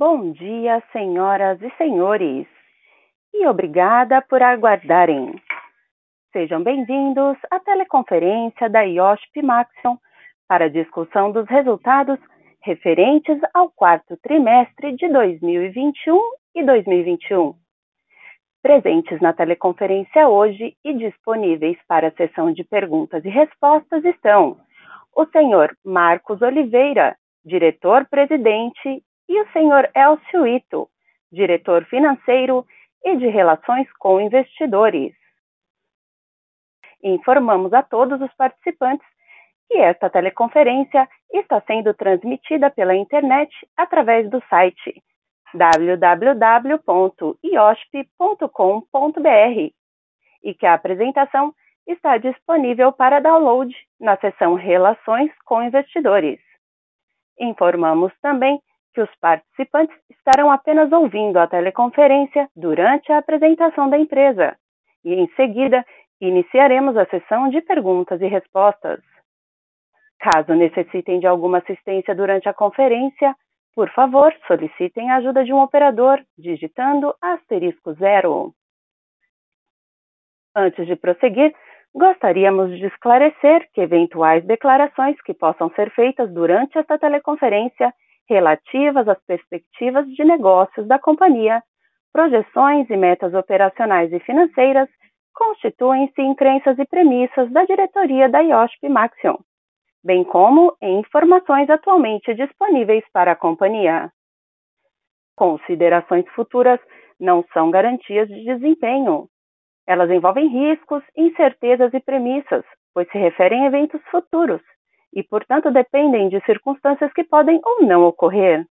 Bom dia, senhoras e senhores, e obrigada por aguardarem. Sejam bem-vindos à teleconferência da IOSP Maxion para a discussão dos resultados referentes ao quarto trimestre de 2021 e 2021. Presentes na teleconferência hoje e disponíveis para a sessão de perguntas e respostas estão o senhor Marcos Oliveira, diretor-presidente, e o senhor Elcio Ito, diretor financeiro e de relações com investidores. Informamos a todos os participantes que esta teleconferência está sendo transmitida pela internet através do site www.iosp.com.br e que a apresentação está disponível para download na seção Relações com Investidores. Informamos também que os participantes estarão apenas ouvindo a teleconferência durante a apresentação da empresa e, em seguida, iniciaremos a sessão de perguntas e respostas. Caso necessitem de alguma assistência durante a conferência, por favor, solicitem a ajuda de um operador digitando asterisco zero. Antes de prosseguir, gostaríamos de esclarecer que eventuais declarações que possam ser feitas durante esta teleconferência relativas às perspectivas de negócios da companhia, projeções e metas operacionais e financeiras constituem-se em crenças e premissas da diretoria da IOSP Maxion, bem como em informações atualmente disponíveis para a companhia. Considerações futuras não são garantias de desempenho. Elas envolvem riscos, incertezas e premissas, pois se referem a eventos futuros e, portanto, dependem de circunstâncias que podem ou não ocorrer.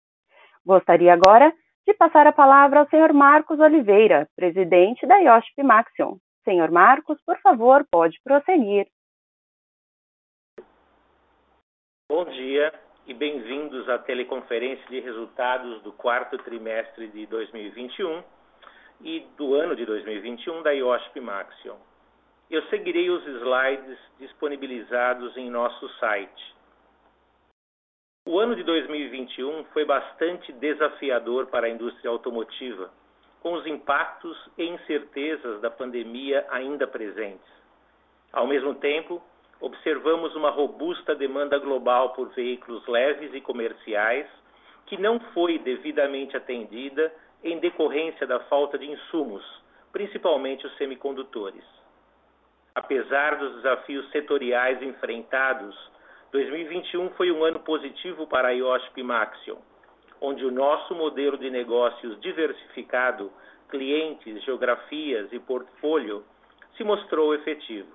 Gostaria agora de passar a palavra ao Sr. Marcos Oliveira, presidente da IOSP Maxion. Senhor Marcos, por favor, pode prosseguir. Bom dia e bem-vindos à teleconferência de resultados do quarto trimestre de 2021 e do ano de 2021 da IOSP Maxion. Eu seguirei os slides disponibilizados em nosso site. O ano de 2021 foi bastante desafiador para a indústria automotiva, com os impactos e incertezas da pandemia ainda presentes. Ao mesmo tempo, observamos uma robusta demanda global por veículos leves e comerciais, que não foi devidamente atendida em decorrência da falta de insumos, principalmente os semicondutores. Apesar dos desafios setoriais enfrentados, 2021 foi um ano positivo para a IOSP Maxion, onde o nosso modelo de negócios diversificado, clientes, geografias e portfólio se mostrou efetivo.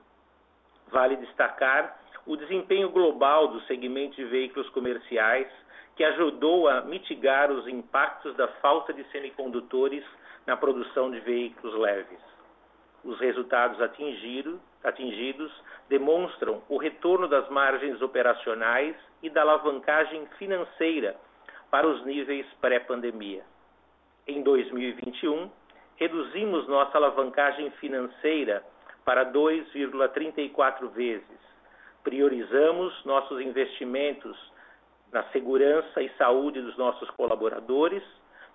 Vale destacar o desempenho global do segmento de veículos comerciais, que ajudou a mitigar os impactos da falta de semicondutores na produção de veículos leves. Os resultados atingidos atingidos demonstram o retorno das margens operacionais e da alavancagem financeira para os níveis pré-pandemia. Em 2021, reduzimos nossa alavancagem financeira para 2,34 vezes. Priorizamos nossos investimentos na segurança e saúde dos nossos colaboradores,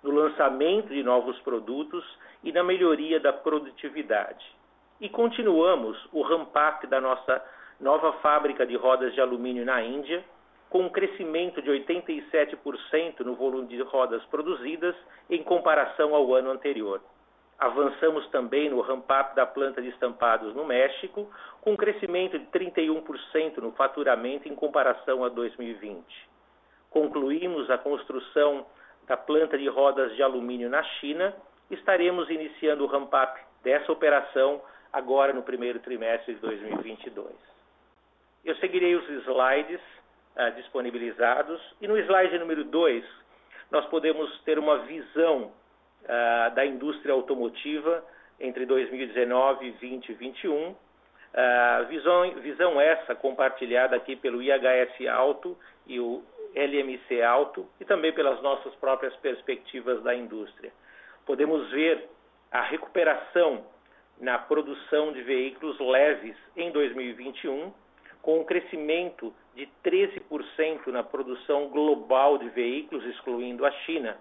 no lançamento de novos produtos e na melhoria da produtividade e continuamos o ramp-up da nossa nova fábrica de rodas de alumínio na Índia, com um crescimento de 87% no volume de rodas produzidas em comparação ao ano anterior. Avançamos também no ramp-up da planta de estampados no México, com um crescimento de 31% no faturamento em comparação a 2020. Concluímos a construção da planta de rodas de alumínio na China. Estaremos iniciando o ramp-up dessa operação agora no primeiro trimestre de 2022. Eu seguirei os slides uh, disponibilizados e no slide número 2 nós podemos ter uma visão uh, da indústria automotiva entre 2019, 20 e 21. Uh, visão, visão essa compartilhada aqui pelo IHS Alto e o LMC Alto e também pelas nossas próprias perspectivas da indústria. Podemos ver a recuperação na produção de veículos leves em 2021, com um crescimento de 13% na produção global de veículos, excluindo a China,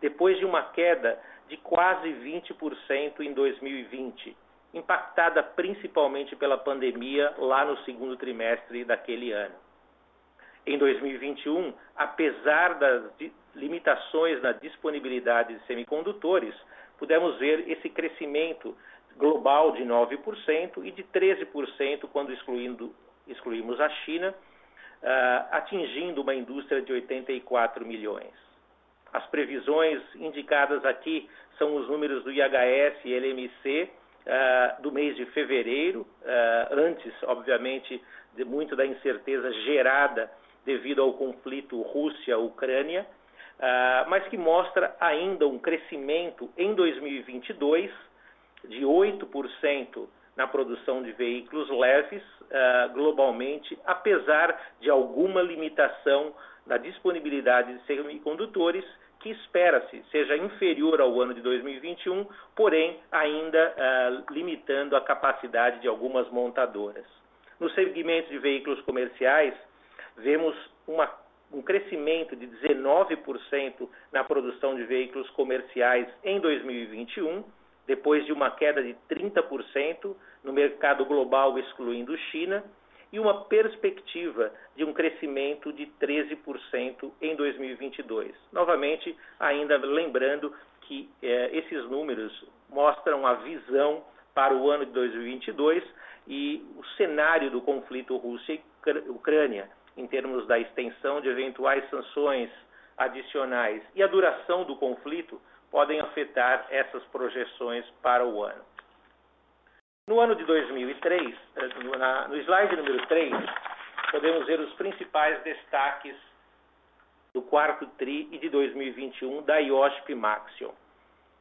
depois de uma queda de quase 20% em 2020, impactada principalmente pela pandemia lá no segundo trimestre daquele ano. Em 2021, apesar das limitações na disponibilidade de semicondutores, pudemos ver esse crescimento global de 9% e de 13% quando excluindo, excluímos a China, uh, atingindo uma indústria de 84 milhões. As previsões indicadas aqui são os números do IHS e LMC uh, do mês de fevereiro, uh, antes, obviamente, de muito da incerteza gerada devido ao conflito Rússia-Ucrânia, uh, mas que mostra ainda um crescimento em 2022 de 8% na produção de veículos leves uh, globalmente, apesar de alguma limitação na disponibilidade de semicondutores, que espera-se seja inferior ao ano de 2021, porém ainda uh, limitando a capacidade de algumas montadoras. No segmento de veículos comerciais, vemos uma, um crescimento de 19% na produção de veículos comerciais em 2021, depois de uma queda de 30% no mercado global, excluindo China, e uma perspectiva de um crescimento de 13% em 2022. Novamente, ainda lembrando que eh, esses números mostram a visão para o ano de 2022 e o cenário do conflito Rússia-Ucrânia em termos da extensão de eventuais sanções adicionais e a duração do conflito podem afetar essas projeções para o ano. No ano de 2003, eh, no slide número 3, podemos ver os principais destaques do quarto TRI e de 2021 da IOSP Maxion.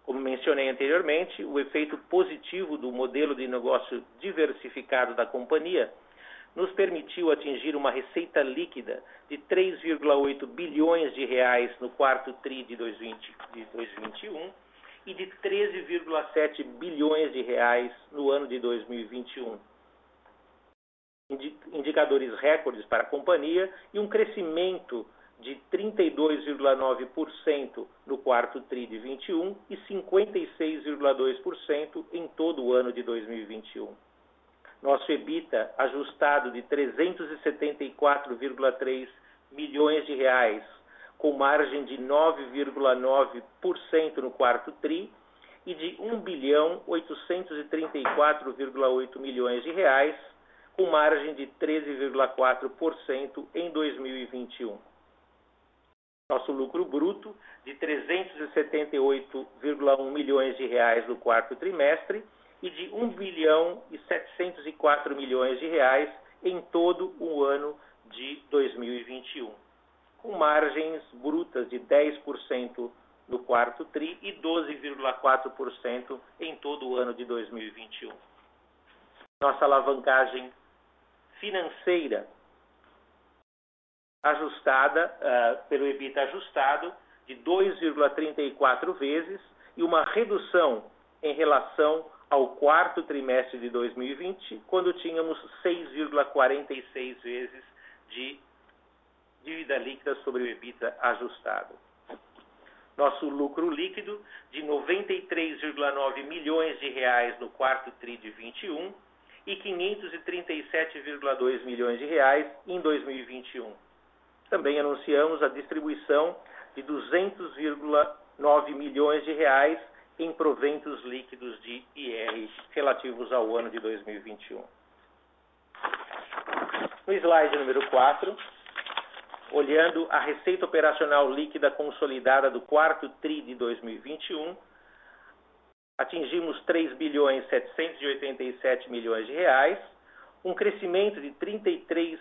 Como mencionei anteriormente, o efeito positivo do modelo de negócio diversificado da companhia nos permitiu atingir uma receita líquida de 3,8 bilhões de reais no quarto tri de 2020, de 2021 e de 13,7 bilhões de reais no ano de 2021. Indicadores recordes para a companhia e um crescimento de 32,9% no quarto tri de 21 e 56,2% em todo o ano de 2021. Nosso EBITDA ajustado de 374,3 milhões de reais, com margem de 9,9% no quarto tri e de 1 bilhão 834,8 milhões de reais, com margem de 13,4% em 2021. Nosso lucro bruto de 378,1 milhões de reais no quarto trimestre e de 1 bilhão e 704 milhões de reais em todo o ano de 2021, com margens brutas de 10% no quarto TRI e 12,4% em todo o ano de 2021. Nossa alavancagem financeira ajustada uh, pelo EBITDA ajustado de 2,34 vezes e uma redução em relação ao quarto trimestre de 2020, quando tínhamos 6,46 vezes de dívida líquida sobre o EBITDA ajustado. Nosso lucro líquido de 93,9 milhões de reais no quarto tri de 21 e 537,2 milhões de reais em 2021. Também anunciamos a distribuição de 200,9 milhões de reais em proventos líquidos de IR relativos ao ano de 2021. No slide número 4, olhando a receita operacional líquida consolidada do quarto TRI de 2021, atingimos 3 bilhões 787 milhões de reais, um crescimento de 33%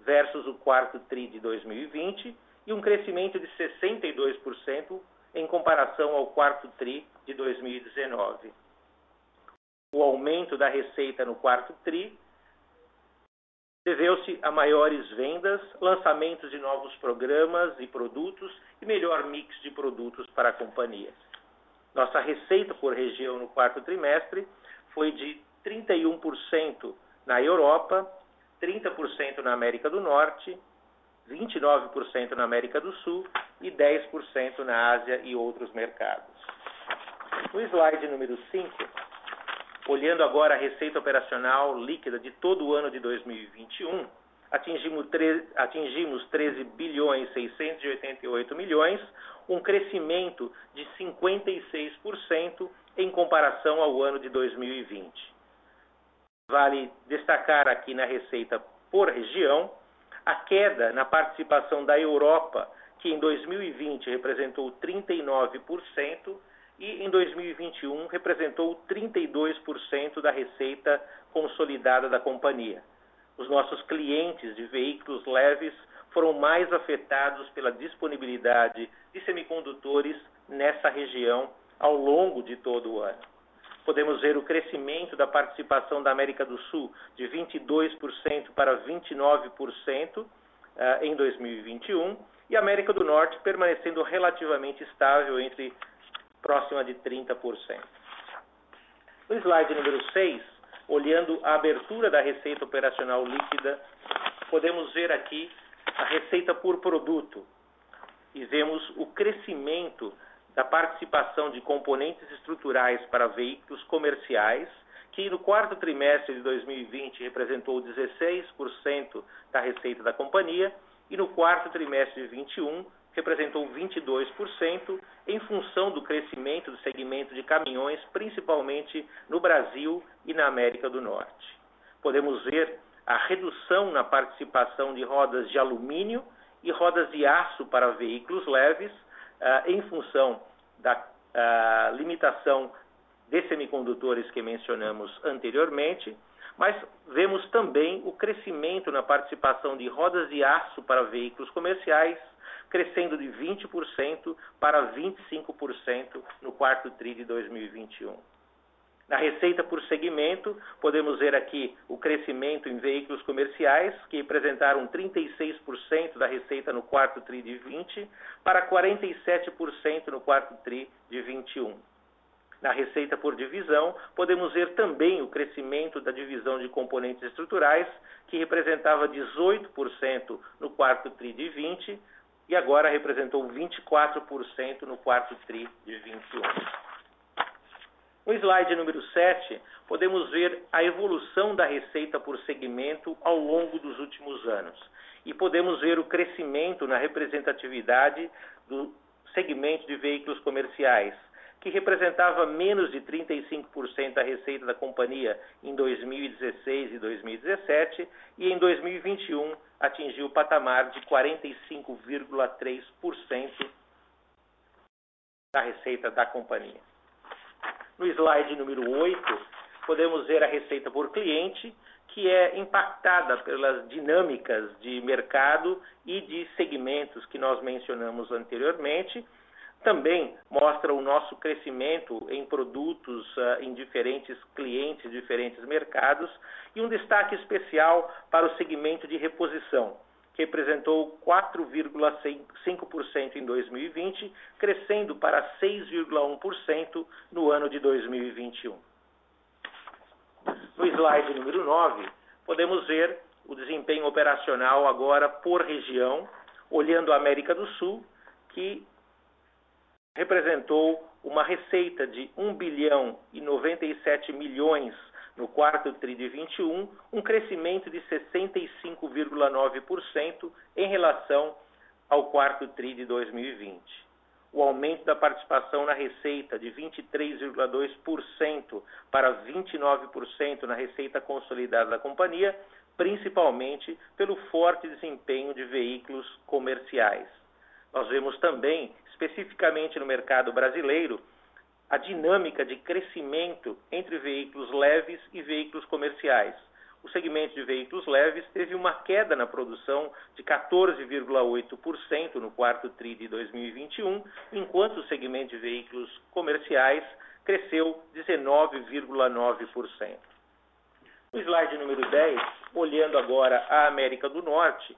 versus o quarto TRI de 2020 e um crescimento de 62% em comparação ao quarto TRI de 2019. O aumento da receita no quarto TRI deveu-se a maiores vendas, lançamentos de novos programas e produtos e melhor mix de produtos para a companhia. Nossa receita por região no quarto trimestre foi de 31% na Europa, 30% na América do Norte, 29% na América do Sul e 10% na Ásia e outros mercados. No slide número 5, olhando agora a receita operacional líquida de todo o ano de 2021, atingimos 13, atingimos 13 bilhões 688 milhões, um crescimento de 56% em comparação ao ano de 2020. Vale destacar aqui na receita por região a queda na participação da Europa, que em 2020 representou 39% e em 2021 representou 32% da receita consolidada da companhia. Os nossos clientes de veículos leves foram mais afetados pela disponibilidade de semicondutores nessa região ao longo de todo o ano. Podemos ver o crescimento da participação da América do Sul de 22% para 29% eh, em 2021 e a América do Norte permanecendo relativamente estável entre próxima de 30%. No slide número 6, olhando a abertura da receita operacional líquida, podemos ver aqui a receita por produto e vemos o crescimento da participação de componentes estruturais para veículos comerciais, que no quarto trimestre de 2020 representou 16% da receita da companhia e no quarto trimestre de 2021 representou 22%, em função do crescimento do segmento de caminhões, principalmente no Brasil e na América do Norte. Podemos ver a redução na participação de rodas de alumínio e rodas de aço para veículos leves, em função da uh, limitação de semicondutores que mencionamos anteriormente, mas vemos também o crescimento na participação de rodas de aço para veículos comerciais, crescendo de 20% para 25% no quarto TRI de 2021. Na receita por segmento, podemos ver aqui o crescimento em veículos comerciais, que representaram 36% da receita no quarto TRI de 20, para 47% no quarto TRI de 21. Na receita por divisão, podemos ver também o crescimento da divisão de componentes estruturais, que representava 18% no quarto TRI de 20 e agora representou 24% no quarto TRI de 21. No slide número 7, podemos ver a evolução da receita por segmento ao longo dos últimos anos. E podemos ver o crescimento na representatividade do segmento de veículos comerciais, que representava menos de 35% da receita da companhia em 2016 e 2017, e em 2021 atingiu o patamar de 45,3% da receita da companhia. No slide número 8, podemos ver a receita por cliente, que é impactada pelas dinâmicas de mercado e de segmentos que nós mencionamos anteriormente. Também mostra o nosso crescimento em produtos uh, em diferentes clientes, diferentes mercados, e um destaque especial para o segmento de reposição representou 4,5% em 2020, crescendo para 6,1% no ano de 2021. No slide número 9, podemos ver o desempenho operacional agora por região, olhando a América do Sul, que representou uma receita de 1 bilhão e 97 milhões no quarto TRI de 21, um crescimento de 65,9% em relação ao quarto TRI de 2020. O aumento da participação na receita de 23,2% para 29% na receita consolidada da companhia, principalmente pelo forte desempenho de veículos comerciais. Nós vemos também, especificamente no mercado brasileiro, a dinâmica de crescimento entre veículos leves e veículos comerciais. O segmento de veículos leves teve uma queda na produção de 14,8% no quarto TRI de 2021, enquanto o segmento de veículos comerciais cresceu 19,9%. No slide número 10, olhando agora a América do Norte,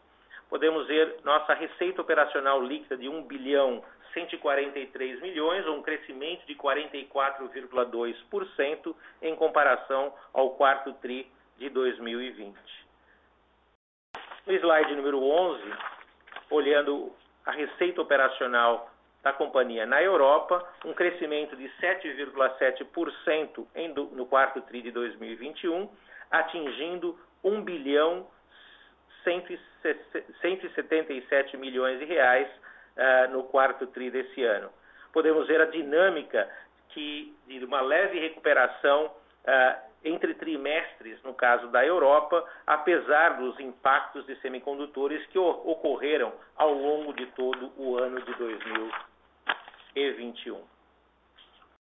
podemos ver nossa receita operacional líquida de 1 bilhão 143 milhões, ou um crescimento de 44,2% em comparação ao quarto TRI de 2020. No slide número 11, olhando a receita operacional da companhia na Europa, um crescimento de 7,7% no quarto TRI de 2021, atingindo 1 bilhão 177 milhões de reais uh, no quarto TRI desse ano. Podemos ver a dinâmica que, de uma leve recuperação uh, entre trimestres, no caso da Europa, apesar dos impactos de semicondutores que ocorreram ao longo de todo o ano de 2021.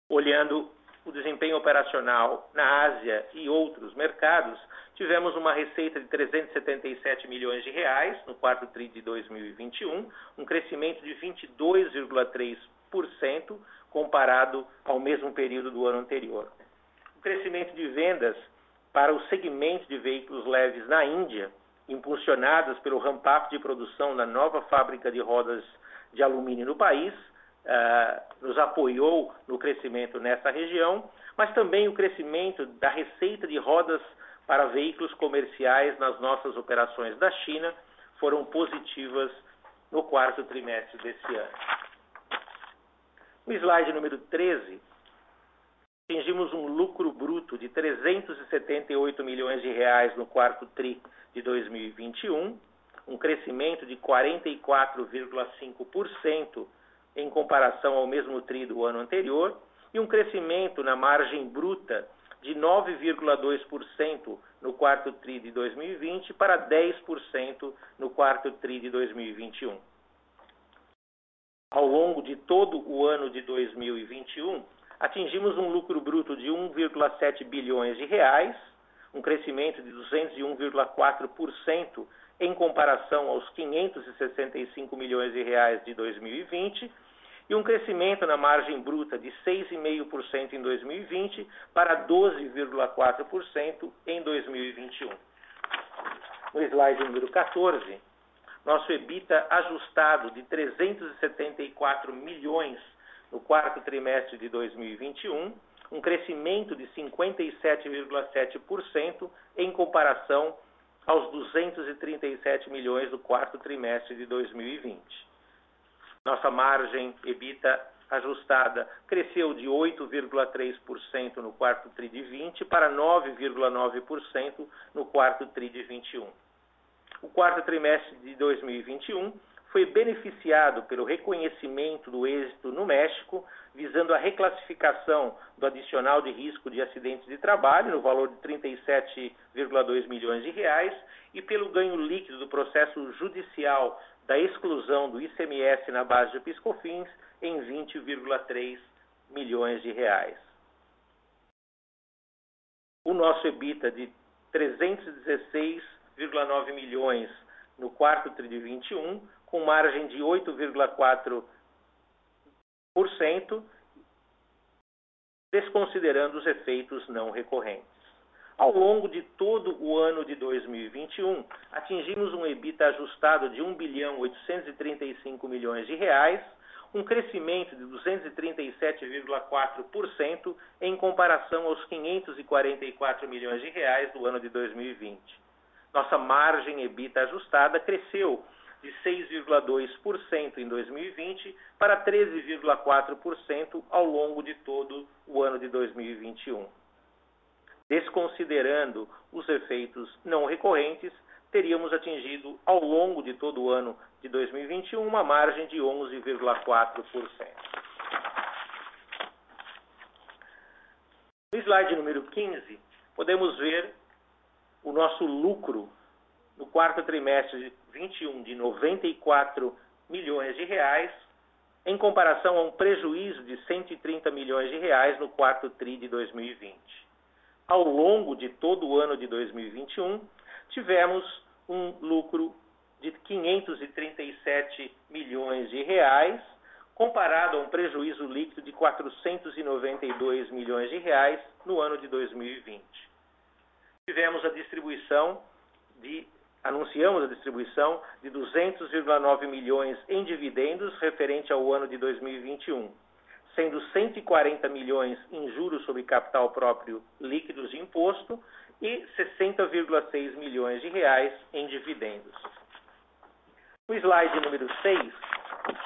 Olhando o desempenho operacional na Ásia e outros mercados, tivemos uma receita de 377 milhões de reais no quarto tri de 2021, um crescimento de 22,3% comparado ao mesmo período do ano anterior. O crescimento de vendas para o segmento de veículos leves na Índia, impulsionadas pelo ramp-up de produção na nova fábrica de rodas de alumínio no país, uh, nos apoiou no crescimento nessa região, mas também o crescimento da receita de rodas para veículos comerciais nas nossas operações da China foram positivas no quarto trimestre desse ano. No slide número 13, atingimos um lucro bruto de 378 milhões de reais no quarto tri de 2021, um crescimento de 44,5% em comparação ao mesmo tri do ano anterior e um crescimento na margem bruta de 9,2% no quarto tri de 2020 para 10% no quarto tri de 2021. Ao longo de todo o ano de 2021, atingimos um lucro bruto de 1,7 bilhões de reais, um crescimento de 201,4% em comparação aos 565 milhões de reais de 2020 e um crescimento na margem bruta de 6,5% em 2020 para 12,4% em 2021. No slide número 14, nosso EBITDA ajustado de 374 milhões no quarto trimestre de 2021, um crescimento de 57,7% em comparação aos 237 milhões do quarto trimestre de 2020. Nossa margem EBITDA ajustada cresceu de 8,3% no quarto TRI de 20 para 9,9% no quarto TRI de 21. O quarto trimestre de 2021 foi beneficiado pelo reconhecimento do êxito no México, visando a reclassificação do adicional de risco de acidentes de trabalho no valor de 37,2 milhões de reais e pelo ganho líquido do processo judicial da exclusão do ICMS na base de piscofins em 20,3 milhões de reais. O nosso EBITDA de 316,9 milhões no quarto tri de 21, com margem de 8,4%, desconsiderando os efeitos não recorrentes. Ao longo de todo o ano de 2021, atingimos um EBITDA ajustado de 1 bilhão 835 milhões de reais, um crescimento de 237,4% em comparação aos 544 milhões de reais do ano de 2020. Nossa margem EBITDA ajustada cresceu de 6,2% em 2020 para 13,4% ao longo de todo o ano de 2021 desconsiderando os efeitos não recorrentes, teríamos atingido ao longo de todo o ano de 2021 uma margem de 11,4%. No slide número 15, podemos ver o nosso lucro no quarto trimestre de 21 de 94 milhões de reais, em comparação a um prejuízo de 130 milhões de reais no quarto tri de 2020 ao longo de todo o ano de 2021, tivemos um lucro de 537 milhões de reais, comparado a um prejuízo líquido de 492 milhões de reais no ano de 2020. Tivemos a distribuição de anunciamos a distribuição de 200,9 milhões em dividendos referente ao ano de 2021 sendo 140 milhões em juros sobre capital próprio líquidos de imposto e 60,6 milhões de reais em dividendos. No slide número 6,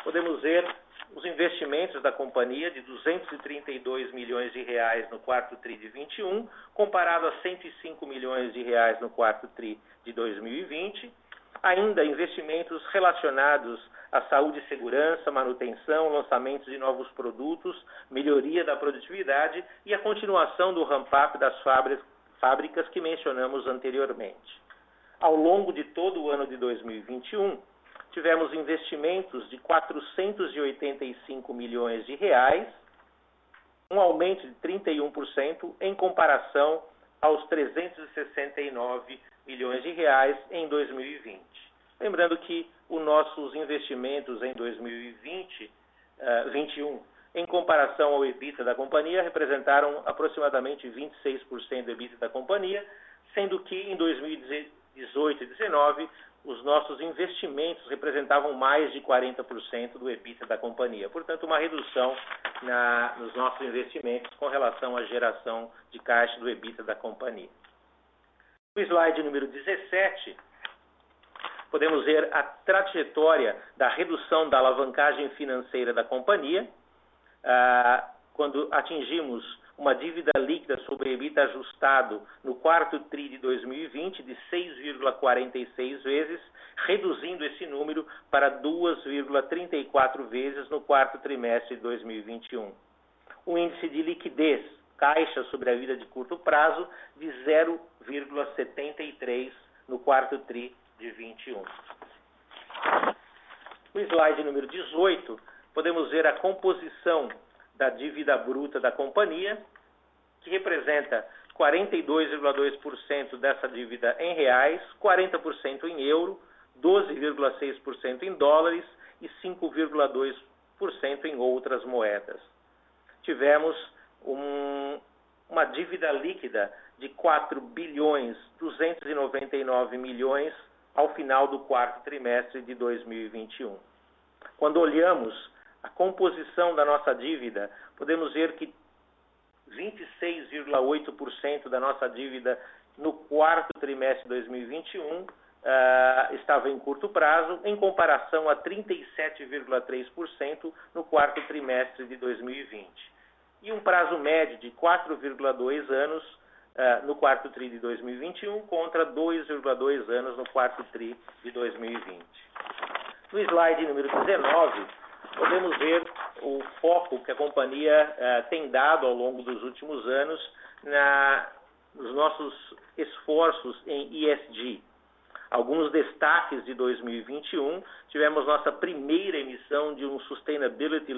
podemos ver os investimentos da companhia de 232 milhões de reais no quarto tri de 21, comparado a 105 milhões de reais no quarto tri de 2020. Ainda investimentos relacionados à saúde e segurança, manutenção, lançamentos de novos produtos, melhoria da produtividade e a continuação do ramp-up das fábricas que mencionamos anteriormente. Ao longo de todo o ano de 2021, tivemos investimentos de 485 milhões de reais, um aumento de 31% em comparação aos 369 milhões de reais em 2020. Lembrando que os nossos investimentos em 2020, uh, 21, em comparação ao EBITDA da companhia, representaram aproximadamente 26% do EBITDA da companhia, sendo que em 2018 e 2019 os nossos investimentos representavam mais de 40% do EBITDA da companhia. Portanto, uma redução na, nos nossos investimentos com relação à geração de caixa do EBITDA da companhia. No slide número 17, podemos ver a trajetória da redução da alavancagem financeira da companhia, ah, quando atingimos uma dívida líquida sobre EBITDA ajustado no quarto TRI de 2020 de 6,46 vezes, reduzindo esse número para 2,34 vezes no quarto trimestre de 2021. O índice de liquidez, caixa sobre a vida de curto prazo, de 0,73 no quarto TRI de 21. No slide número 18, podemos ver a composição da dívida bruta da companhia, que representa 42,2% dessa dívida em reais, 40% em euro, 12,6% em dólares e 5,2% em outras moedas. Tivemos um, uma dívida líquida de 4 bilhões 299 milhões ao final do quarto trimestre de 2021. Quando olhamos a composição da nossa dívida, podemos ver que 26,8% da nossa dívida no quarto trimestre de 2021 uh, estava em curto prazo, em comparação a 37,3% no quarto trimestre de 2020. E um prazo médio de 4,2 anos uh, no quarto TRI de 2021 contra 2,2 anos no quarto TRI de 2020. No slide número 19, podemos ver o foco que a companhia uh, tem dado ao longo dos últimos anos na, nos nossos esforços em ESG. Alguns destaques de 2021, tivemos nossa primeira emissão de um Sustainability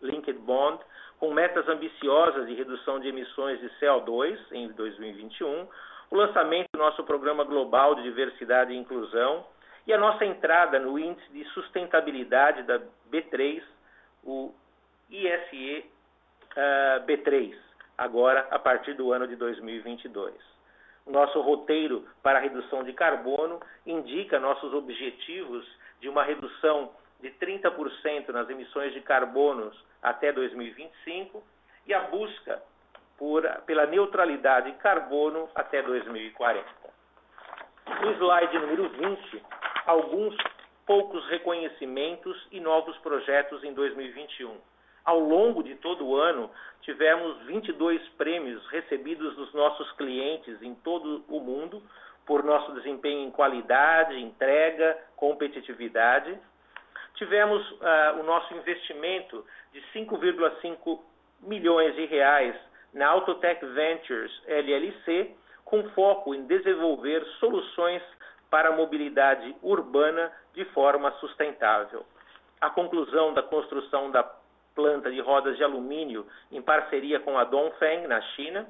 Linked Bond, com metas ambiciosas de redução de emissões de CO2 em 2021, o lançamento do nosso Programa Global de Diversidade e Inclusão, e a nossa entrada no índice de sustentabilidade da B3, o ISE uh, B3, agora a partir do ano de 2022. O nosso roteiro para a redução de carbono indica nossos objetivos de uma redução de 30% nas emissões de carbonos até 2025 e a busca por, pela neutralidade de carbono até 2040. No slide número 20, alguns poucos reconhecimentos e novos projetos em 2021. Ao longo de todo o ano, tivemos 22 prêmios recebidos dos nossos clientes em todo o mundo por nosso desempenho em qualidade, entrega, competitividade. Tivemos uh, o nosso investimento de 5,5 milhões de reais na Autotech Ventures LLC, com foco em desenvolver soluções para a mobilidade urbana de forma sustentável. A conclusão da construção da planta de rodas de alumínio em parceria com a Dongfeng, na China,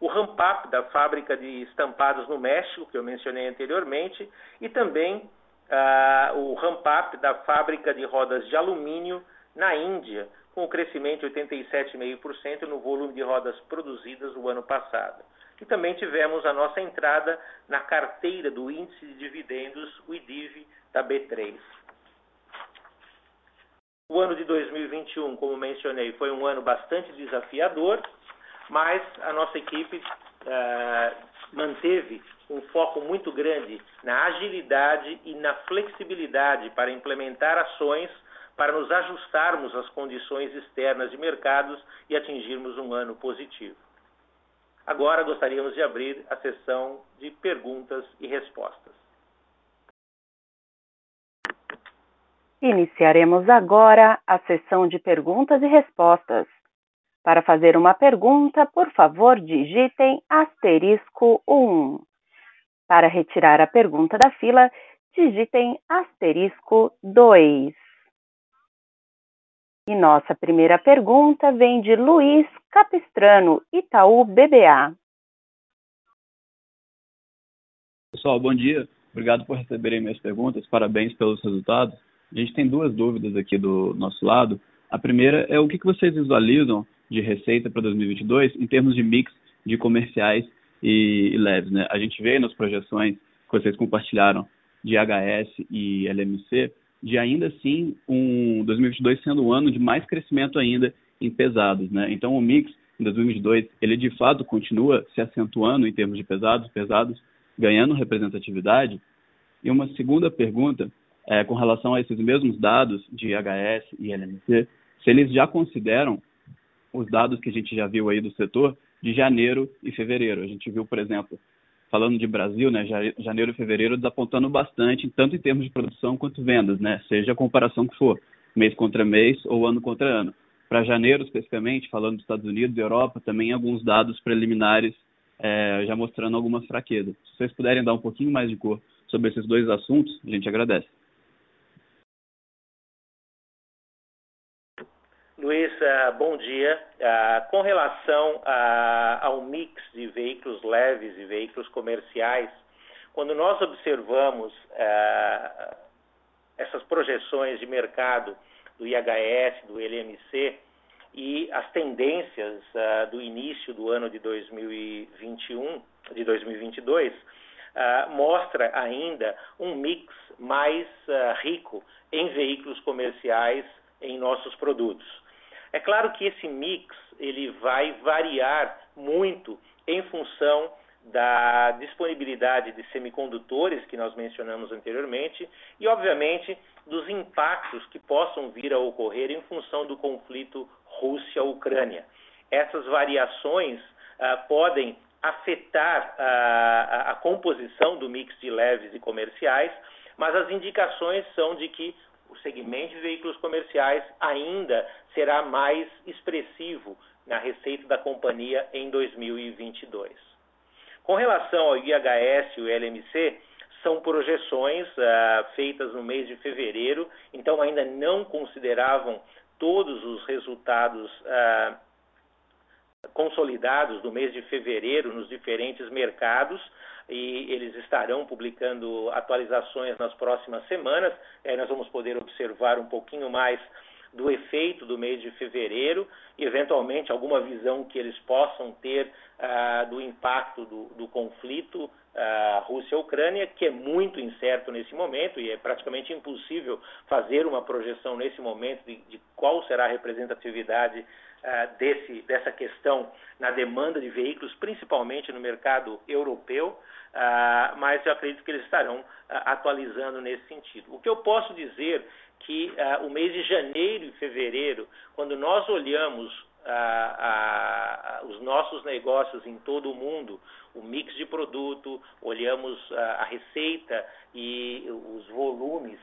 o ramp-up da fábrica de estampados no México, que eu mencionei anteriormente, e também ah, o ramp-up da fábrica de rodas de alumínio na Índia, com o crescimento de 87,5% no volume de rodas produzidas no ano passado. E também tivemos a nossa entrada na carteira do índice de dividendos, o IDIV, da B3. O ano de 2021, como mencionei, foi um ano bastante desafiador, mas a nossa equipe manteve um foco muito grande na agilidade e na flexibilidade para implementar ações para nos ajustarmos às condições externas de mercados e atingirmos um ano positivo. Agora gostaríamos de abrir a sessão de perguntas e respostas. Iniciaremos agora a sessão de perguntas e respostas. Para fazer uma pergunta, por favor, digitem asterisco 1. Para retirar a pergunta da fila, digitem asterisco 2. E nossa primeira pergunta vem de Luiz Capistrano, Itaú BBA. Pessoal, bom dia. Obrigado por receberem minhas perguntas. Parabéns pelos resultados. A gente tem duas dúvidas aqui do nosso lado. A primeira é o que vocês visualizam de receita para 2022 em termos de mix de comerciais e, leves. Né? A gente vê nas projeções que vocês compartilharam de HS e LMC, de ainda assim um 2022 sendo um ano de mais crescimento ainda em pesados. Né? Então o mix em 2022 ele de fato continua se acentuando em termos de pesados, pesados ganhando representatividade. E uma segunda pergunta é, com relação a esses mesmos dados de HS e LMC, se eles já consideram os dados que a gente já viu aí do setor de janeiro e fevereiro. A gente viu, por exemplo, falando de Brasil, né, janeiro e fevereiro desapontando bastante, tanto em termos de produção quanto vendas, né, seja a comparação que for, mês contra mês ou ano contra ano. Para janeiro, especificamente, falando dos Estados Unidos e Europa, também alguns dados preliminares é, já mostrando algumas fraquezas. Se vocês puderem dar um pouquinho mais de cor sobre esses dois assuntos, a gente agradece. Luiz, uh, bom dia. Uh, com relação ao mix de veículos leves e veículos comerciais, quando nós observamos essas projeções de mercado do IHS, do LMC e as tendências do início do ano de 2021, de 2022, mostra ainda um mix mais rico em veículos comerciais em nossos produtos. É claro que esse mix ele vai variar muito em função da disponibilidade de semicondutores que nós mencionamos anteriormente e, obviamente, dos impactos que possam vir a ocorrer em função do conflito Rússia-Ucrânia. Essas variações ah, podem afetar ah, a composição do mix de leves e comerciais, mas as indicações são de que o segmento de veículos comerciais ainda será mais expressivo na receita da companhia em 2022. Com relação ao IHS e o LMC, são projeções uh, feitas no mês de fevereiro, então ainda não consideravam todos os resultados uh, consolidados do mês de fevereiro nos diferentes mercados e eles estarão publicando atualizações nas próximas semanas. Aí nós vamos poder observar um pouquinho mais do efeito do mês de fevereiro e, eventualmente, alguma visão que eles possam ter uh, do impacto do, do conflito uh, Rússia-Ucrânia, que é muito incerto nesse momento e é praticamente impossível fazer uma projeção nesse momento de, de qual será a representatividade desse, dessa questão na demanda de veículos, principalmente no mercado europeu. Uh, mas eu acredito que eles estarão uh, atualizando nesse sentido. O que eu posso dizer que uh, o mês de janeiro e fevereiro, quando nós olhamos os nossos negócios em todo o mundo, o mix de produto, olhamos a receita e os volumes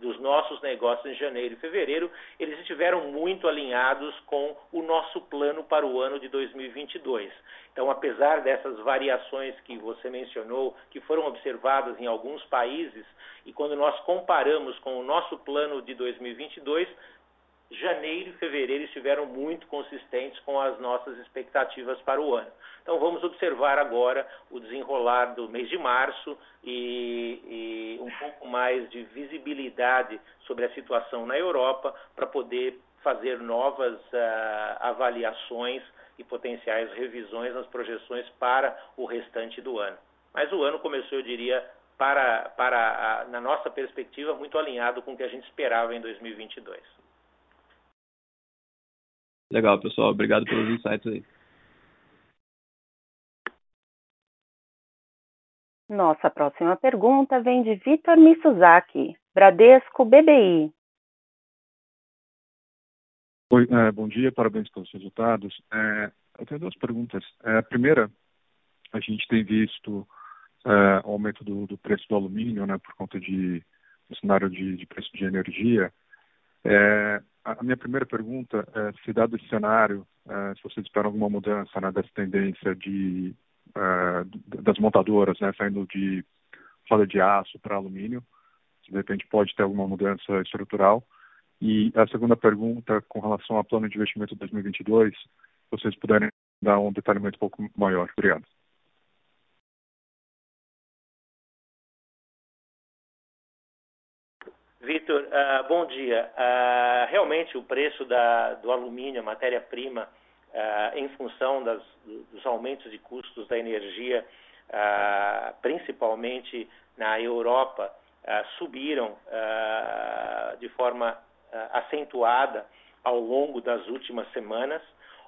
dos nossos negócios em janeiro e fevereiro, eles estiveram muito alinhados com o nosso plano para o ano de 2022. Então, apesar dessas variações que você mencionou, que foram observadas em alguns países, e quando nós comparamos com o nosso plano de 2022, janeiro e fevereiro estiveram muito consistentes com as nossas expectativas para o ano. Então vamos observar agora o desenrolar do mês de março e, e um pouco mais de visibilidade sobre a situação na Europa para poder fazer novas uh, avaliações e potenciais revisões nas projeções para o restante do ano. Mas o ano começou, eu diria, para, para a, na nossa perspectiva, muito alinhado com o que a gente esperava em 2022. Legal, pessoal. Obrigado pelos insights aí. Nossa próxima pergunta vem de Vitor Misuzaki, Bradesco BBI. Oi, é, bom dia, parabéns pelos resultados. É, eu tenho duas perguntas. É, a primeira, a gente tem visto é, o aumento do, do, preço do alumínio, né, por conta de, do cenário de, de preço de energia. É, a minha primeira pergunta é se dado esse cenário, é, se vocês esperam alguma mudança né, dessa tendência de das montadoras, né, saindo de roda de aço para alumínio, se de repente pode ter alguma mudança estrutural. E a segunda pergunta, com relação ao plano de investimento 2022, se vocês puderem dar um detalhamento um pouco maior. Obrigado. Vitor, uh, bom dia. Uh, realmente o preço da, do alumínio, matéria-prima, uh, em função das, dos aumentos de custos da energia, principalmente na Europa, subiram de forma acentuada ao longo das últimas semanas.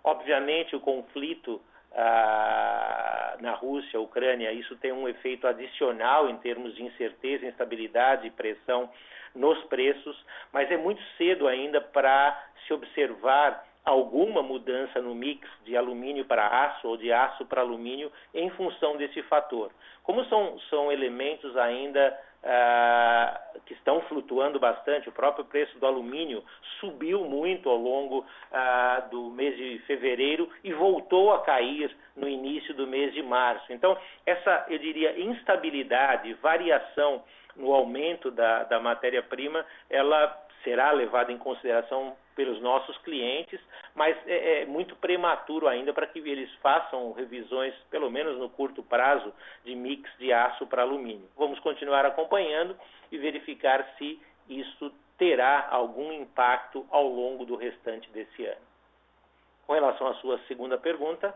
Obviamente, o conflito na Rússia, Ucrânia, isso tem um efeito adicional em termos de incerteza, instabilidade e pressão nos preços, mas é muito cedo ainda para se observar alguma mudança no mix de alumínio para aço ou de aço para alumínio em função desse fator. Como são, são elementos ainda ah, que estão flutuando bastante, o próprio preço do alumínio subiu muito ao longo ah, do mês de fevereiro e voltou a cair no início do mês de março. Então, essa, eu diria, instabilidade, variação no aumento da, da matéria-prima, ela será levada em consideração pelos nossos clientes, mas é, é muito prematuro ainda para que eles façam revisões, pelo menos no curto prazo, de mix de aço para alumínio. Vamos continuar acompanhando e verificar se isso terá algum impacto ao longo do restante desse ano. Com relação à sua segunda pergunta.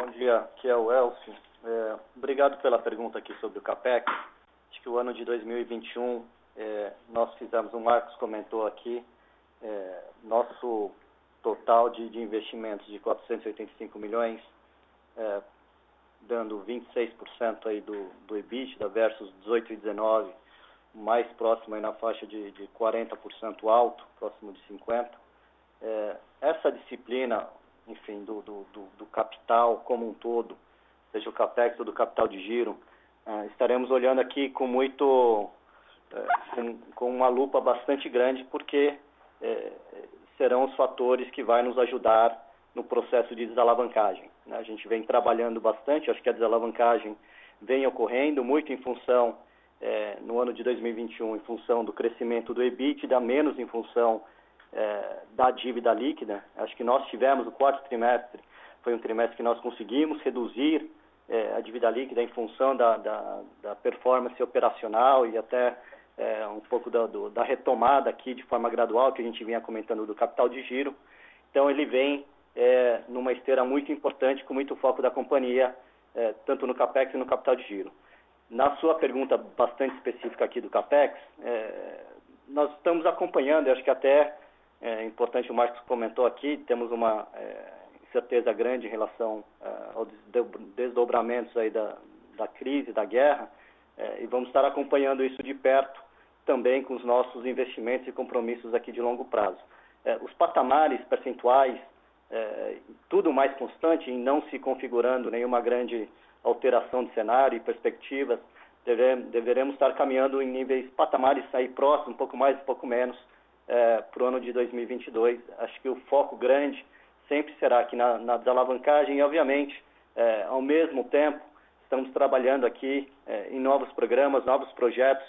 Bom dia, aqui é o Elcio. É, obrigado pela pergunta aqui sobre o CAPEX. Acho que o ano de 2021, é, nós fizemos, o Marcos comentou aqui, é, nosso total de, de, investimentos de 485 milhões, é, dando 26% aí do, do EBITDA versus 18 e 19, mais próximo aí na faixa de, de 40% alto, próximo de 50%. É, essa disciplina, enfim, do, do, do capital como um todo, seja o CAPEX ou do capital de giro, uh, estaremos olhando aqui com muito, com, com, uma lupa bastante grande, porque uh, serão os fatores que vai nos ajudar no processo de desalavancagem. Né? A gente vem trabalhando bastante, acho que a desalavancagem vem ocorrendo muito em função, no ano de 2021, em função do crescimento do EBITDA, menos em função da dívida líquida. Acho que nós tivemos o quarto trimestre foi um trimestre que nós conseguimos reduzir é, a dívida líquida em função da, da, da performance operacional e até é, um pouco da, do, da retomada aqui de forma gradual que a gente vinha comentando do capital de giro. Então ele vem é, numa esteira muito importante com muito foco da companhia, é, tanto no capex e no capital de giro. Na sua pergunta bastante específica aqui do capex, é, nós estamos acompanhando, acho que até é importante o Marcos comentou aqui, temos uma é, incerteza grande em relação uh, aos desdobramentos aí da, da crise, da guerra, uh, e vamos estar acompanhando isso de perto também com os nossos investimentos e compromissos aqui de longo prazo. Uh, os patamares percentuais, tudo mais constante e não se configurando nenhuma grande alteração de cenário e perspectivas, deveremos estar caminhando em níveis patamares aí próximos, um pouco mais, um pouco menos, para o ano de 2022. Acho que o foco grande sempre será aqui na, na desalavancagem e, obviamente, é, ao mesmo tempo, estamos trabalhando aqui é, em novos programas, novos projetos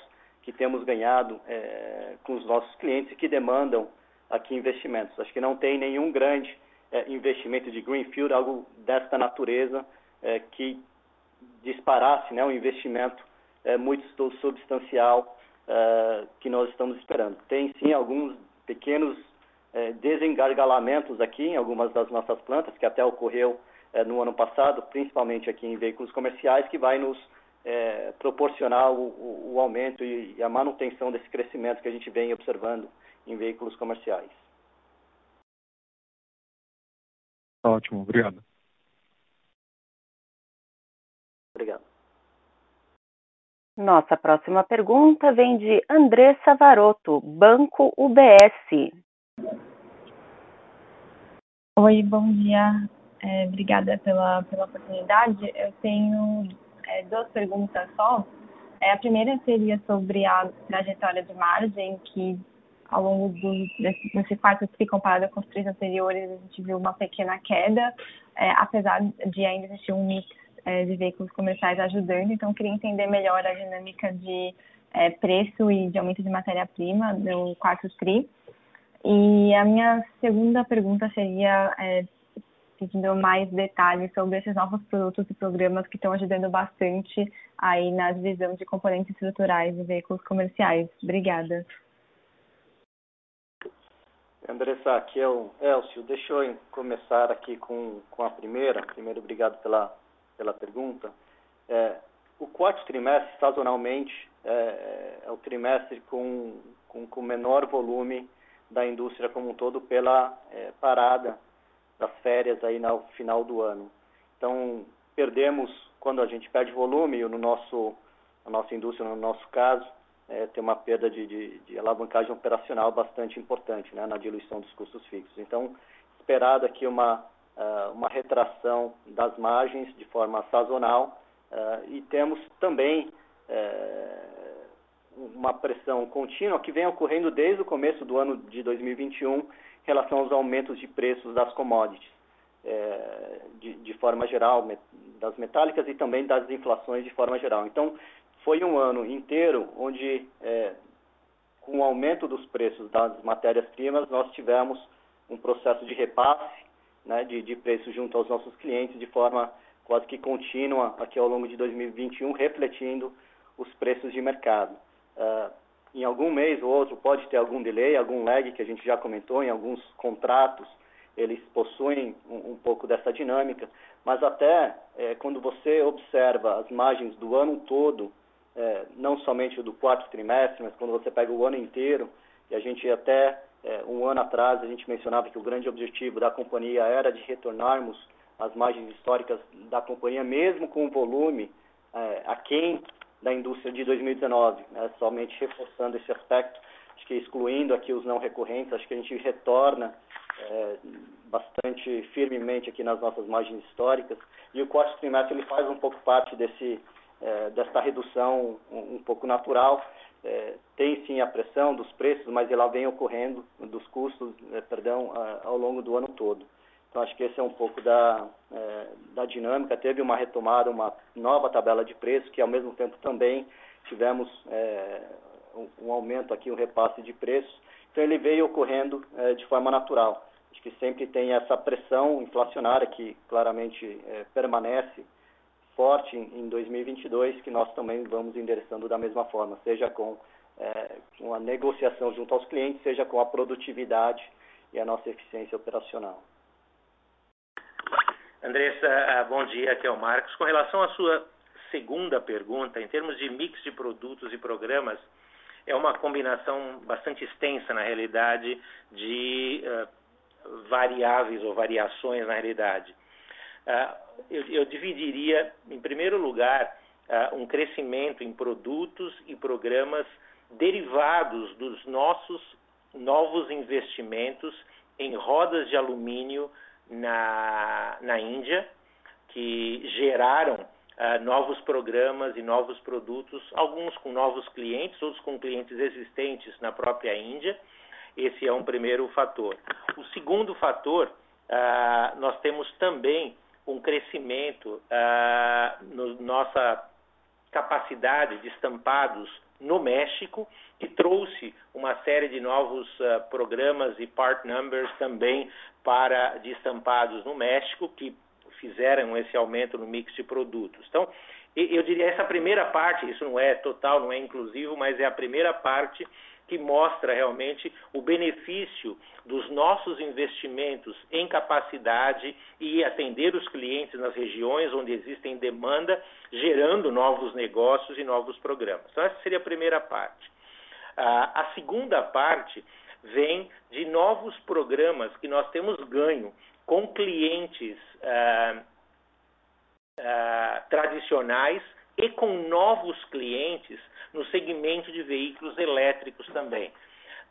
que temos ganhado é, com os nossos clientes que demandam aqui investimentos. Acho que não tem nenhum grande é, investimento de greenfield, algo desta natureza, é, que disparasse né, um investimento é, muito substancial que nós estamos esperando. Tem sim alguns pequenos é, desengargalamentos aqui em algumas das nossas plantas, que até ocorreu é, no ano passado, principalmente aqui em veículos comerciais, que vai nos é, proporcionar o, o, o aumento e, e a manutenção desse crescimento que a gente vem observando em veículos comerciais. Ótimo, obrigado. Obrigado. Nossa próxima pergunta vem de Andressa Varoto, Banco UBS. Oi, bom dia. É, obrigada pela, pela oportunidade. Eu tenho é, duas perguntas só. É, a primeira seria sobre a trajetória de margem, que ao longo do, desse, desse quarto se comparado com os três anteriores, a gente viu uma pequena queda, é, apesar de ainda existir um mix é, de veículos comerciais ajudando. Então, queria entender melhor a dinâmica de é, preço e de aumento de matéria-prima do quarto TRI. E a minha segunda pergunta seria é, pedindo mais detalhes sobre esses novos produtos e programas que estão ajudando bastante aí na divisão de componentes estruturais de veículos comerciais. Obrigada. Andressa, aqui é o Elcio. Deixa eu começar aqui com, com a primeira. Primeiro, obrigado pela pela pergunta. É, o quarto trimestre, sazonalmente, é, é o trimestre com, com, com, menor volume da indústria como um todo pela é, parada das férias aí no final do ano. Então, perdemos, quando a gente perde volume, no nosso, na nossa indústria, no nosso caso, é, tem uma perda de, de, de, alavancagem operacional bastante importante né, na diluição dos custos fixos. Então, esperado aqui uma uh, uma retração das margens de forma sazonal uh, e temos também uh, uma pressão contínua que vem ocorrendo desde o começo do ano de 2021 em relação aos aumentos de preços das commodities, de, de forma geral, das metálicas e também das inflações de forma geral. Então, foi um ano inteiro onde, com o aumento dos preços das matérias-primas, nós tivemos um processo de repasse né, de, de preço junto aos nossos clientes de forma quase que contínua aqui ao longo de 2021, refletindo os preços de mercado. Uh, em algum mês ou outro pode ter algum delay, algum lag que a gente já comentou, em alguns contratos eles possuem um, um pouco dessa dinâmica, mas até é, quando você observa as margens do ano todo, é, não somente do quarto trimestre, mas quando você pega o ano inteiro, e a gente até é, um ano atrás a gente mencionava que o grande objetivo da companhia era de retornarmos às margens históricas da companhia, mesmo com o volume é, aquém da indústria de 2019, né, somente reforçando esse aspecto, acho que excluindo aqui os não recorrentes, acho que a gente retorna é, bastante firmemente aqui nas nossas margens históricas, e o quarto trimestre ele faz um pouco parte desse, é, dessa redução um, um pouco natural, é, tem sim a pressão dos preços, mas ela vem ocorrendo dos custos, é, perdão, a, ao longo do ano todo. Então acho que esse é um pouco da, é, da dinâmica. Teve uma retomada, uma nova tabela de preços, que ao mesmo tempo também tivemos é, um, um, aumento aqui, um repasse de preços. Então ele veio ocorrendo é, de forma natural. Acho que sempre tem essa pressão inflacionária que claramente é, permanece forte em 2022 que nós também vamos endereçando da mesma forma, seja com, é, com a negociação junto aos clientes, seja com a produtividade e a nossa eficiência operacional. Andressa, ah, bom dia, aqui é o Marcos. Com relação à sua segunda pergunta, em termos de mix de produtos e programas, é uma combinação bastante extensa, na realidade, de uh, variáveis ou variações, na realidade. Uh, eu, eu dividiria, em primeiro lugar, uh, um crescimento em produtos e programas derivados dos nossos novos investimentos em rodas de alumínio na, na Índia, que geraram uh, novos programas e novos produtos, alguns com novos clientes, outros com clientes existentes na própria Índia. Esse é um primeiro fator. O segundo fator, uh, nós temos também um crescimento uh, no nossa capacidade de estampados no México, que trouxe uma série de novos uh, programas e part numbers também para de estampados no México, que fizeram esse aumento no mix de produtos. Então, eu diria essa primeira parte, isso não é total, não é inclusivo, mas é a primeira parte que mostra realmente o benefício dos nossos investimentos em capacidade e atender os clientes nas regiões onde existem demanda, gerando novos negócios e novos programas. Então, essa seria a primeira parte. A segunda parte vem de novos programas que nós temos ganho com clientes. Ah, uh, tradicionais e com novos clientes no segmento de veículos elétricos também.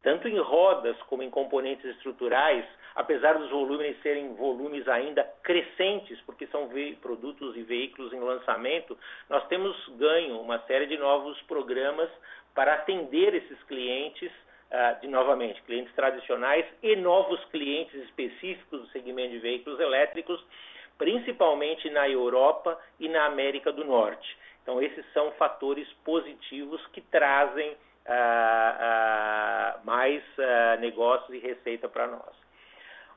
Tanto em rodas como em componentes estruturais, apesar dos volumes serem volumes ainda crescentes, porque são produtos e veículos em lançamento, nós temos ganho uma série de novos programas para atender esses clientes Uh, de novamente clientes tradicionais e novos clientes específicos do segmento de veículos elétricos, principalmente na Europa e na América do Norte. Então, esses são fatores positivos que trazem uh, uh, mais negócios e receita para nós.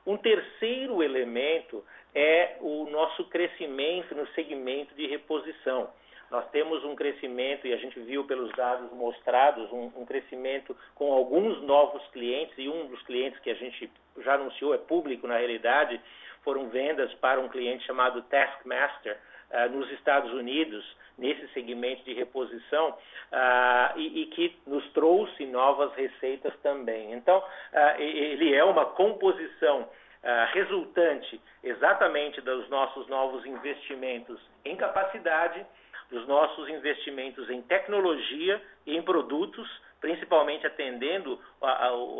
Um terceiro elemento é o nosso crescimento no segmento de reposição. Nós temos um crescimento, e a gente viu pelos dados mostrados, um, um, crescimento com alguns novos clientes, e um dos clientes que a gente já anunciou, é público na realidade, foram vendas para um cliente chamado Taskmaster, uh, nos Estados Unidos, nesse segmento de reposição, uh, e, e, que nos trouxe novas receitas também. Então, uh, ele é uma composição resultante exatamente dos nossos novos investimentos em capacidade, dos nossos investimentos em tecnologia e em produtos, principalmente atendendo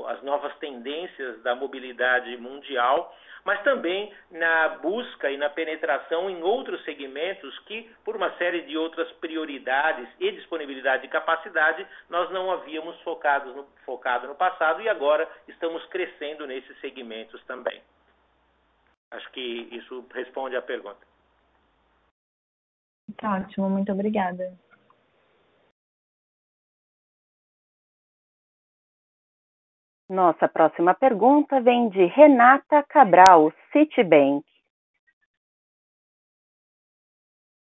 às novas tendências da mobilidade mundial, mas também na busca e na penetração em outros segmentos que, por uma série de outras prioridades e disponibilidade de capacidade, nós não havíamos focado no, focado no passado e agora estamos crescendo nesses segmentos também. Acho que isso responde à pergunta. Tá ótimo, muito obrigada. Nossa próxima pergunta vem de Renata Cabral, Citibank.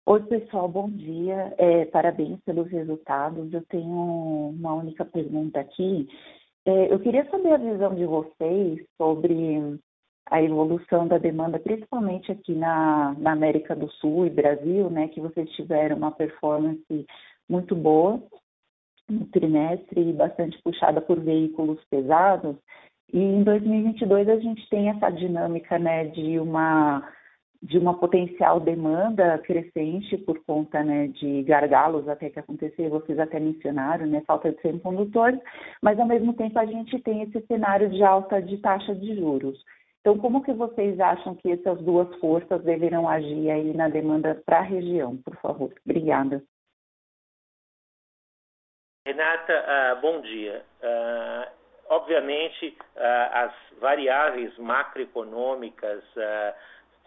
Oi, pessoal, bom dia. É, parabéns pelos resultados. Eu tenho uma única pergunta aqui. É, eu queria saber a visão de vocês sobre a evolução da demanda, principalmente aqui na, na América do Sul e Brasil, né, que vocês tiveram uma performance muito boa no trimestre, bastante puxada por veículos pesados. E em 2022 a gente tem essa dinâmica, né, de uma de uma potencial demanda crescente por conta né, de gargalos até que acontecer, vocês até mencionaram, né, falta de semicondutores, mas ao mesmo tempo a gente tem esse cenário de alta de taxa de juros. Então, como que vocês acham que essas duas forças deverão agir aí na demanda para a região, por favor? Obrigada. Renata, uh, bom dia. Uh, obviamente, uh, as variáveis macroeconômicas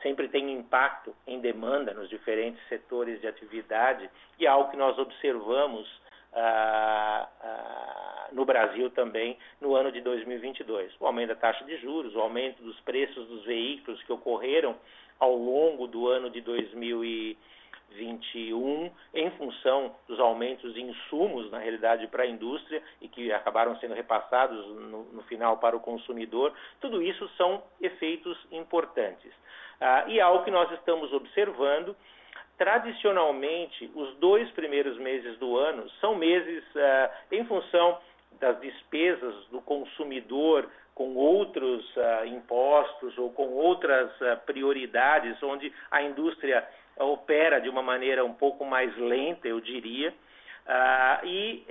sempre têm impacto em demanda nos diferentes setores de atividade e é algo que nós observamos no Brasil também no ano de 2022. O aumento da taxa de juros, o aumento dos preços dos veículos que ocorreram ao longo do ano de 2021, em função dos aumentos de insumos, na realidade, para a indústria e que acabaram sendo repassados no, no final para o consumidor, tudo isso são efeitos importantes. Ah, e é algo que nós estamos observando tradicionalmente, os dois primeiros meses do ano são meses uh, em função das despesas do consumidor com outros uh, impostos ou com outras uh, prioridades, onde a indústria opera de uma maneira um pouco mais lenta, eu diria, e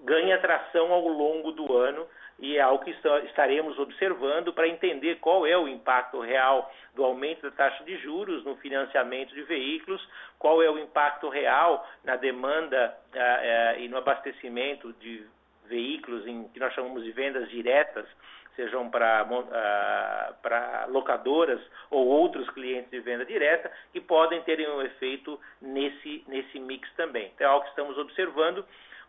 ganha tração ao longo do ano e é algo que estaremos observando para entender qual é o impacto real do aumento da taxa de juros no financiamento de veículos, qual é o impacto real na demanda uh, uh, e no abastecimento de veículos em que nós chamamos de vendas diretas, sejam para uh, locadoras ou outros clientes de venda direta, que podem ter um efeito nesse, nesse mix também. Então é algo que estamos observando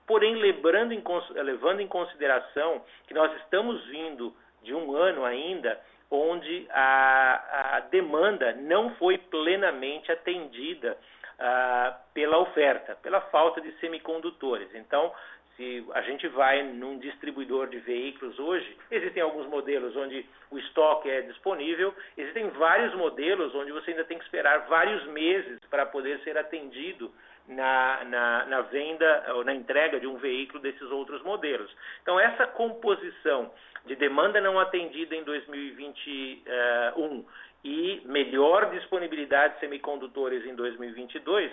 porém lembrando em, levando em consideração que nós estamos vindo de um ano ainda onde a, a demanda não foi plenamente atendida uh, pela oferta, pela falta de semicondutores. Então, se a gente vai num distribuidor de veículos hoje, existem alguns modelos onde o estoque é disponível, existem vários modelos onde você ainda tem que esperar vários meses para poder ser atendido na, na, na, venda ou na entrega de um veículo desses outros modelos. Então, essa composição de demanda não atendida em 2021 e melhor disponibilidade de semicondutores em 2022,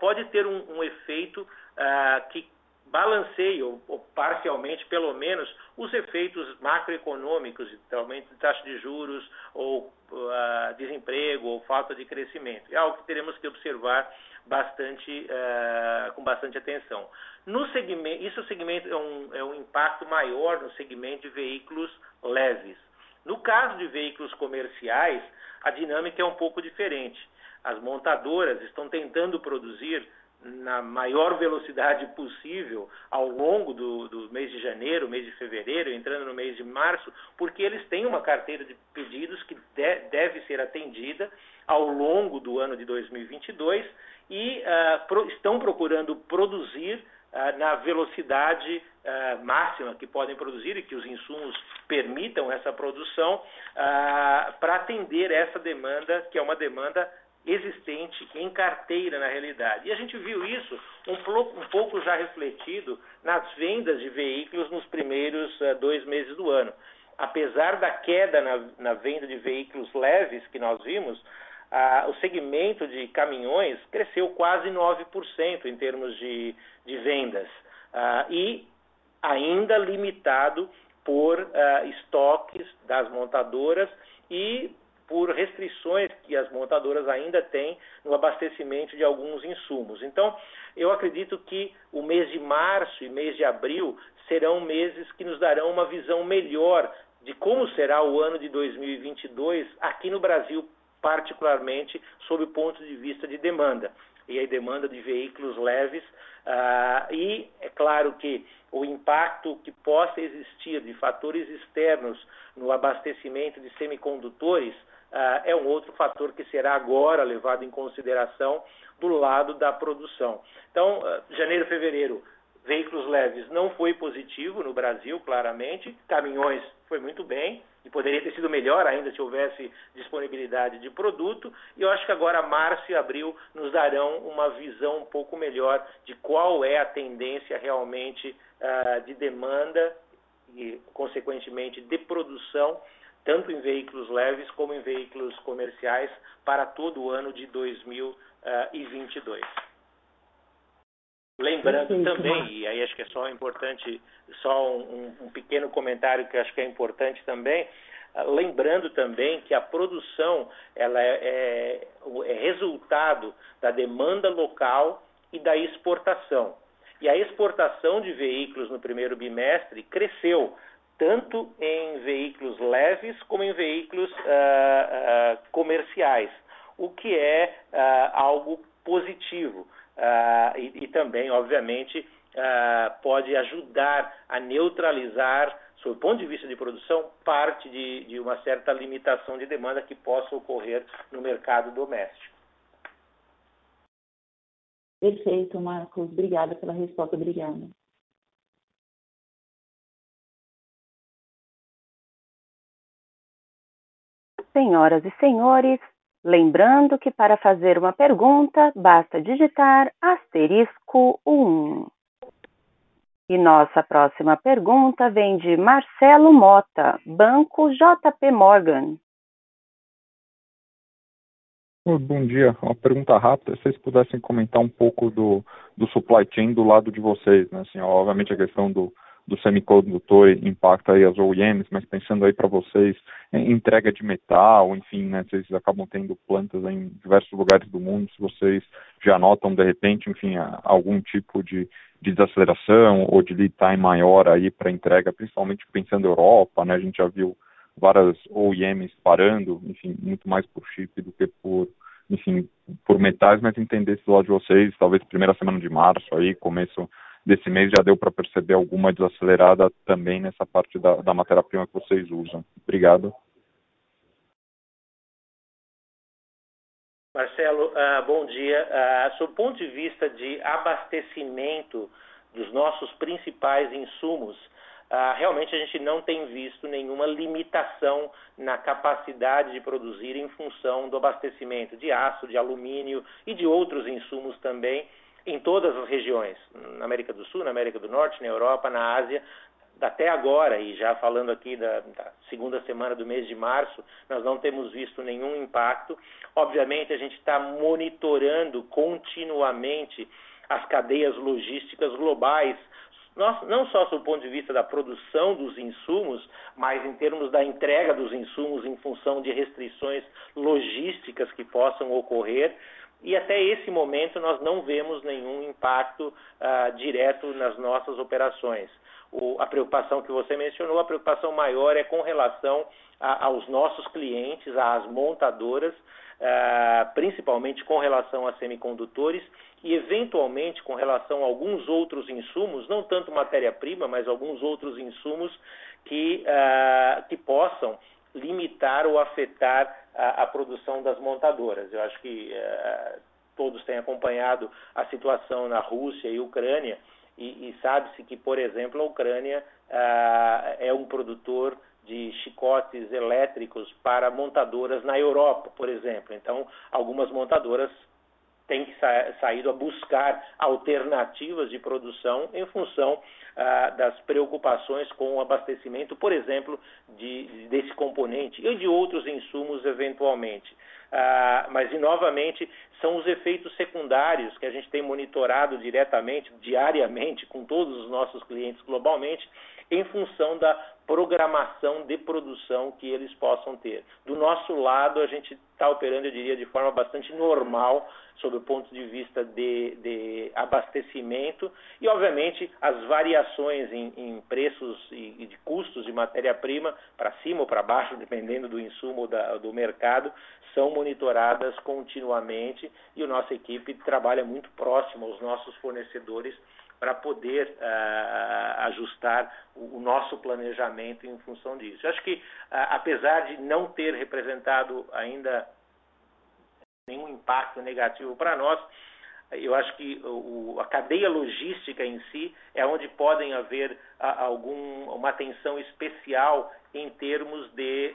pode ter um, um efeito que balanceie, ou, parcialmente, pelo menos, os efeitos macroeconômicos, de taxa de juros, ou uh, desemprego, ou falta de crescimento. É algo que teremos que observar bastante, uh, com bastante atenção. No segmento, isso segmento é um, é um impacto maior no segmento de veículos leves. No caso de veículos comerciais, a dinâmica é um pouco diferente. As montadoras estão tentando produzir na maior velocidade possível ao longo do, do, mês de janeiro, mês de fevereiro, entrando no mês de março, porque eles têm uma carteira de pedidos que de, deve ser atendida ao longo do ano de 2022 e uh, pro, estão procurando produzir uh, na velocidade uh, máxima que podem produzir e que os insumos permitam essa produção para atender essa demanda, que é uma demanda existente em carteira na realidade. E a gente viu isso um, um pouco já refletido nas vendas de veículos nos primeiros uh, dois meses do ano. Apesar da queda na, na venda de veículos leves que nós vimos, uh, o segmento de caminhões cresceu quase 9% em termos de, de vendas. Uh, e ainda limitado por estoques das montadoras e por restrições que as montadoras ainda têm no abastecimento de alguns insumos. Então, eu acredito que o mês de março e mês de abril serão meses que nos darão uma visão melhor de como será o ano de 2022 aqui no Brasil, particularmente sob o ponto de vista de demanda e a demanda de veículos leves. Uh, e é claro que o impacto que possa existir de fatores externos no abastecimento de semicondutores é um outro fator que será agora levado em consideração do lado da produção. Então, uh, janeiro, fevereiro, veículos leves não foi positivo no Brasil, claramente, caminhões foi muito bem, e poderia ter sido melhor ainda se houvesse disponibilidade de produto. E eu acho que agora março e abril nos darão uma visão um pouco melhor de qual é a tendência realmente uh, de demanda e, consequentemente, de produção tanto em veículos leves como em veículos comerciais, para todo o ano de 2022. Lembrando também, e aí acho que é só importante, só um, um pequeno comentário que acho que é importante também, ah, lembrando também que a produção ela é, é, é resultado da demanda local e da exportação. E a exportação de veículos no primeiro bimestre cresceu tanto em veículos leves como em veículos uh, uh, comerciais, o que é uh, algo positivo e, e, também, obviamente, pode ajudar a neutralizar, sob o ponto de vista de produção, parte de, de uma certa limitação de demanda que possa ocorrer no mercado doméstico. Perfeito, Marcos. Obrigada pela resposta. Obrigada. Senhoras e senhores, lembrando que para fazer uma pergunta basta digitar asterisco 1. E nossa próxima pergunta vem de Marcelo Mota, Banco JP Morgan. Bom dia, uma pergunta rápida, se vocês pudessem comentar um pouco do, do supply chain do lado de vocês, né? Assim, obviamente a questão do, do semicondutor impacta aí as OEMs, mas pensando aí para vocês, entrega de metal, enfim, né, vocês acabam tendo plantas em diversos lugares do mundo, se vocês já notam de repente, enfim, algum tipo de, de desaceleração ou de lead time maior aí para entrega, principalmente pensando Europa, né, a gente já viu várias OEMs parando, enfim, muito mais por chip do que por, enfim, por metais, mas entender se do lado de vocês, talvez primeira semana de março aí, começo desse mês já deu para perceber alguma desacelerada também nessa parte da, da matéria-prima que vocês usam. Obrigado. Marcelo, uh, bom dia. Uh, sob o ponto de vista de abastecimento dos nossos principais insumos, uh, realmente a gente não tem visto nenhuma limitação na capacidade de produzir em função do abastecimento de aço, de alumínio e de outros insumos também em todas as regiões, na América do Sul, na América do Norte, na Europa, na Ásia, até agora, e já falando aqui da, da, segunda semana do mês de março, nós não temos visto nenhum impacto. Obviamente, a gente está monitorando continuamente as cadeias logísticas globais, não só do ponto de vista da produção dos insumos, mas em termos da entrega dos insumos em função de restrições logísticas que possam ocorrer. E até esse momento nós não vemos nenhum impacto uh, direto nas nossas operações. O, a preocupação que você mencionou, a preocupação maior é com relação a, aos nossos clientes, às montadoras, uh, principalmente com relação a semicondutores e, eventualmente, com relação a alguns outros insumos, não tanto matéria-prima, mas alguns outros insumos que, uh, que possam limitar ou afetar a, a, produção das montadoras. Eu acho que uh, todos têm acompanhado a situação na Rússia e Ucrânia e, e sabe-se que, por exemplo, a Ucrânia ah, é um produtor de chicotes elétricos para montadoras na Europa, por exemplo. Então, algumas montadoras têm sa saído a buscar alternativas de produção em função ah, das preocupações com o abastecimento, por exemplo, de, desse componente e de outros insumos eventualmente. Ah, mas, e novamente, são os efeitos secundários que a gente tem monitorado diretamente, diariamente, com todos os nossos clientes globalmente, em função da programação de produção que eles possam ter. Do nosso lado, a gente está operando, eu diria, de forma bastante normal, sob o ponto de vista de, de abastecimento, e, obviamente, as variações em, em preços e, e, de custos de matéria-prima, para cima ou para baixo, dependendo do insumo da, do mercado, são monitoradas continuamente e a nossa equipe trabalha muito próximo aos nossos fornecedores para poder uh, ajustar o, o, nosso planejamento em função disso. Eu acho que, uh, apesar de não ter representado ainda nenhum impacto negativo para nós, eu acho que o, a cadeia logística em si é onde podem haver algum, uma atenção especial em termos de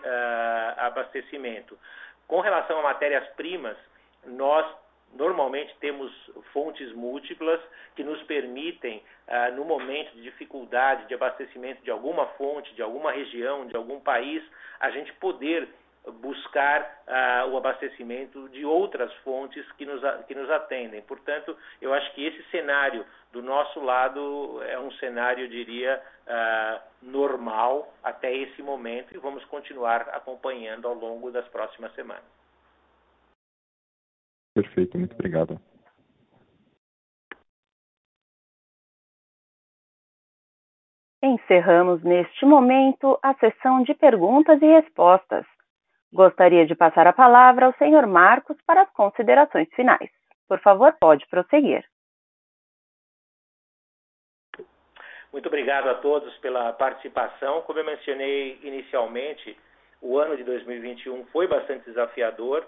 abastecimento. Com relação a matérias-primas, nós normalmente temos fontes múltiplas que nos permitem, ah, no momento de dificuldade de abastecimento de alguma fonte, de alguma região, de algum país, a gente poder buscar ah, o abastecimento de outras fontes que nos, que nos atendem. Portanto, eu acho que esse cenário do nosso lado é um cenário, eu diria, ah, normal até esse momento e vamos continuar acompanhando ao longo das próximas semanas. Perfeito, muito obrigado. Encerramos neste momento a sessão de perguntas e respostas. Gostaria de passar a palavra ao senhor Marcos para as considerações finais. Por favor, pode prosseguir. Muito obrigado a todos pela participação. Como eu mencionei inicialmente, o ano de 2021 foi bastante desafiador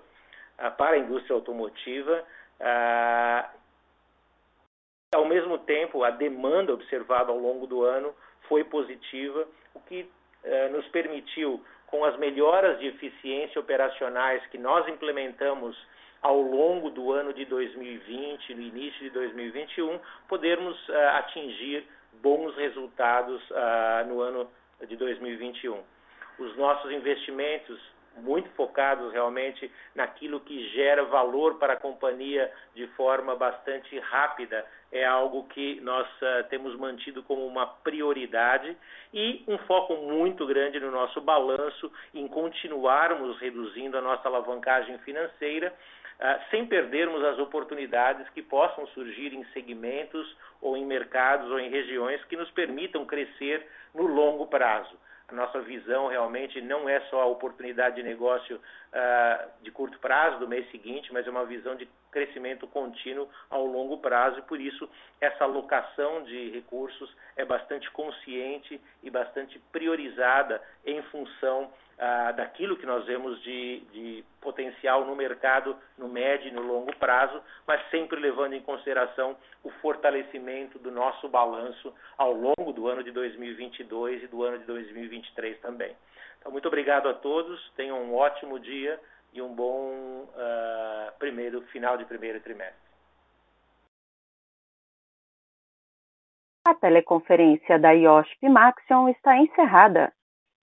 para a indústria automotiva. Uh, ao mesmo tempo, a demanda observada ao longo do ano foi positiva, o que uh, nos permitiu com as melhoras de eficiência operacionais que nós implementamos ao longo do ano de 2020, no início de 2021, podermos uh, atingir bons resultados uh, no ano de 2021. Os nossos investimentos muito focados realmente naquilo que gera valor para a companhia de forma bastante rápida. É algo que nós uh, temos mantido como uma prioridade e um foco muito grande no nosso balanço em continuarmos reduzindo a nossa alavancagem financeira, uh, sem perdermos as oportunidades que possam surgir em segmentos ou em mercados ou em regiões que nos permitam crescer no longo prazo. A nossa visão realmente não é só a oportunidade de negócio uh, de curto prazo, do mês seguinte, mas é uma visão de crescimento contínuo ao longo prazo e por isso essa alocação de recursos é bastante consciente e bastante priorizada em função ah, daquilo que nós vemos de, de, potencial no mercado no médio e no longo prazo, mas sempre levando em consideração o fortalecimento do nosso balanço ao longo do ano de 2022 e do ano de 2023 também. Então, muito obrigado a todos, tenham um ótimo dia e um bom uh, primeiro final de primeiro trimestre. A teleconferência da IOSP Maxion está encerrada.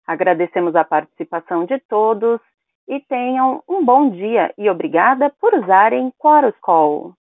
Agradecemos a participação de todos e tenham um bom dia e obrigada por usarem Chorus Call.